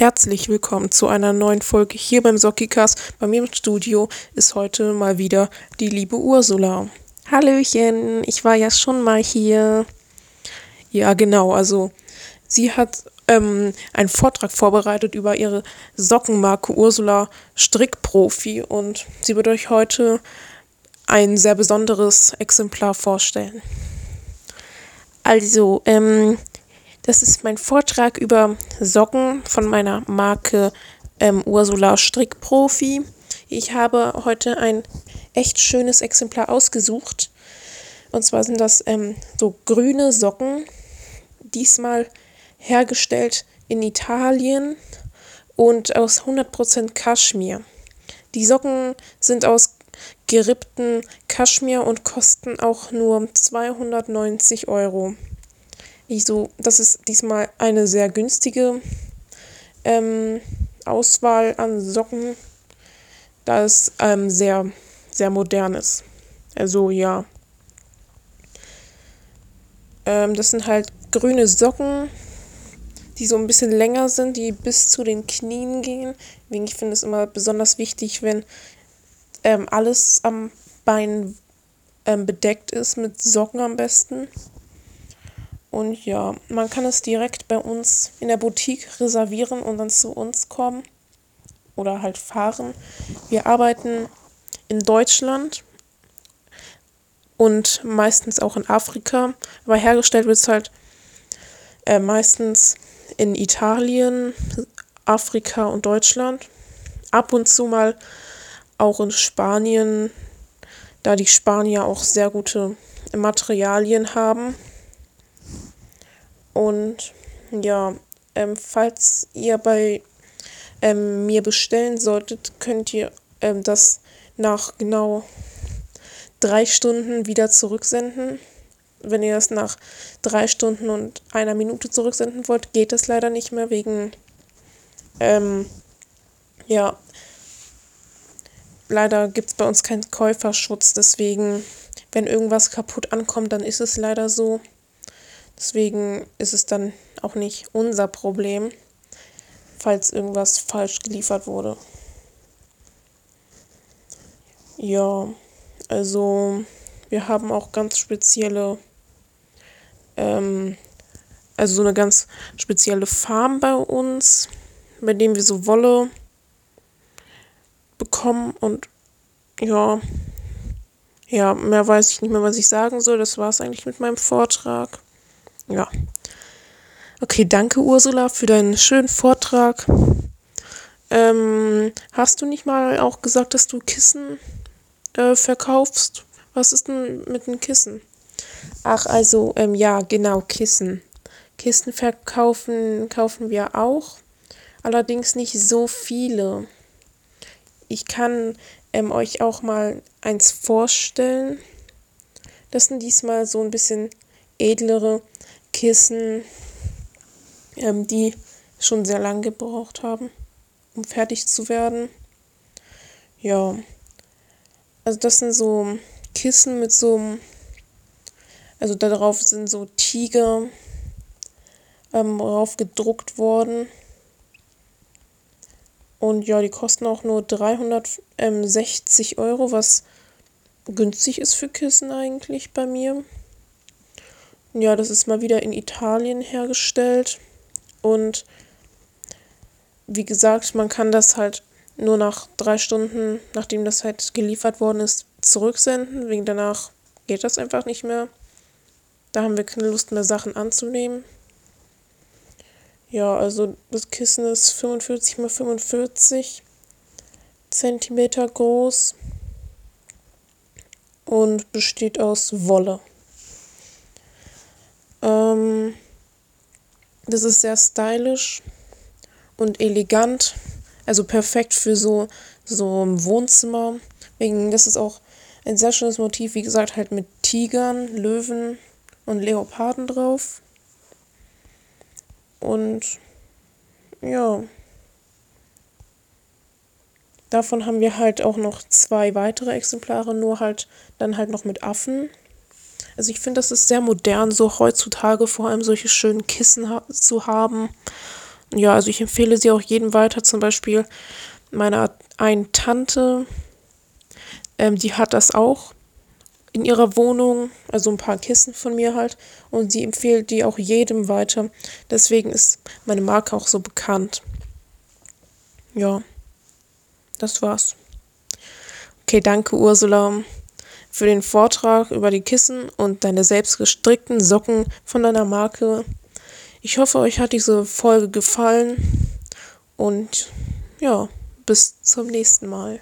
Herzlich willkommen zu einer neuen Folge hier beim Sockicast. Bei mir im Studio ist heute mal wieder die liebe Ursula. Hallöchen, ich war ja schon mal hier. Ja, genau, also sie hat ähm, einen Vortrag vorbereitet über ihre Sockenmarke Ursula Strickprofi und sie wird euch heute ein sehr besonderes Exemplar vorstellen. Also, ähm, das ist mein Vortrag über Socken von meiner Marke ähm, Ursula Strickprofi. Ich habe heute ein echt schönes Exemplar ausgesucht. Und zwar sind das ähm, so grüne Socken, diesmal hergestellt in Italien und aus 100% Kaschmir. Die Socken sind aus gerippten Kaschmir und kosten auch nur 290 Euro. Ich das ist diesmal eine sehr günstige ähm, Auswahl an Socken, da es ähm, sehr, sehr modern ist. Also ja. Ähm, das sind halt grüne Socken, die so ein bisschen länger sind, die bis zu den Knien gehen. Deswegen ich finde es immer besonders wichtig, wenn ähm, alles am Bein ähm, bedeckt ist mit Socken am besten. Und ja, man kann es direkt bei uns in der Boutique reservieren und dann zu uns kommen oder halt fahren. Wir arbeiten in Deutschland und meistens auch in Afrika, aber hergestellt wird es halt äh, meistens in Italien, Afrika und Deutschland. Ab und zu mal auch in Spanien, da die Spanier auch sehr gute Materialien haben. Und ja, ähm, falls ihr bei ähm, mir bestellen solltet, könnt ihr ähm, das nach genau drei Stunden wieder zurücksenden. Wenn ihr das nach drei Stunden und einer Minute zurücksenden wollt, geht das leider nicht mehr wegen, ähm, ja, leider gibt es bei uns keinen Käuferschutz. Deswegen, wenn irgendwas kaputt ankommt, dann ist es leider so. Deswegen ist es dann auch nicht unser Problem, falls irgendwas falsch geliefert wurde. Ja, also wir haben auch ganz spezielle, ähm, also so eine ganz spezielle Farm bei uns, bei dem wir so Wolle bekommen und ja, ja, mehr weiß ich nicht mehr, was ich sagen soll. Das war es eigentlich mit meinem Vortrag. Ja. Okay, danke Ursula für deinen schönen Vortrag. Ähm, hast du nicht mal auch gesagt, dass du Kissen äh, verkaufst? Was ist denn mit den Kissen? Ach, also, ähm, ja, genau, Kissen. Kissen verkaufen kaufen wir auch, allerdings nicht so viele. Ich kann ähm, euch auch mal eins vorstellen. Das sind diesmal so ein bisschen edlere Kissen, ähm, die schon sehr lange gebraucht haben, um fertig zu werden. Ja, also das sind so Kissen mit so, also darauf sind so Tiger ähm, drauf gedruckt worden. Und ja, die kosten auch nur 360 Euro, was günstig ist für Kissen eigentlich bei mir. Ja, das ist mal wieder in Italien hergestellt. Und wie gesagt, man kann das halt nur nach drei Stunden, nachdem das halt geliefert worden ist, zurücksenden. Wegen danach geht das einfach nicht mehr. Da haben wir keine Lust mehr, Sachen anzunehmen. Ja, also das Kissen ist 45 x 45 Zentimeter groß und besteht aus Wolle. Das ist sehr stylisch und elegant. Also perfekt für so, so ein Wohnzimmer. Wegen, das ist auch ein sehr schönes Motiv, wie gesagt, halt mit Tigern, Löwen und Leoparden drauf. Und ja. Davon haben wir halt auch noch zwei weitere Exemplare, nur halt dann halt noch mit Affen. Also ich finde, das ist sehr modern, so heutzutage vor allem solche schönen Kissen ha zu haben. Ja, also ich empfehle sie auch jedem weiter. Zum Beispiel meiner einen Tante, ähm, die hat das auch in ihrer Wohnung, also ein paar Kissen von mir halt. Und sie empfiehlt die auch jedem weiter. Deswegen ist meine Marke auch so bekannt. Ja, das war's. Okay, danke Ursula für den Vortrag über die Kissen und deine selbst gestrickten Socken von deiner Marke. Ich hoffe, euch hat diese Folge gefallen und ja, bis zum nächsten Mal.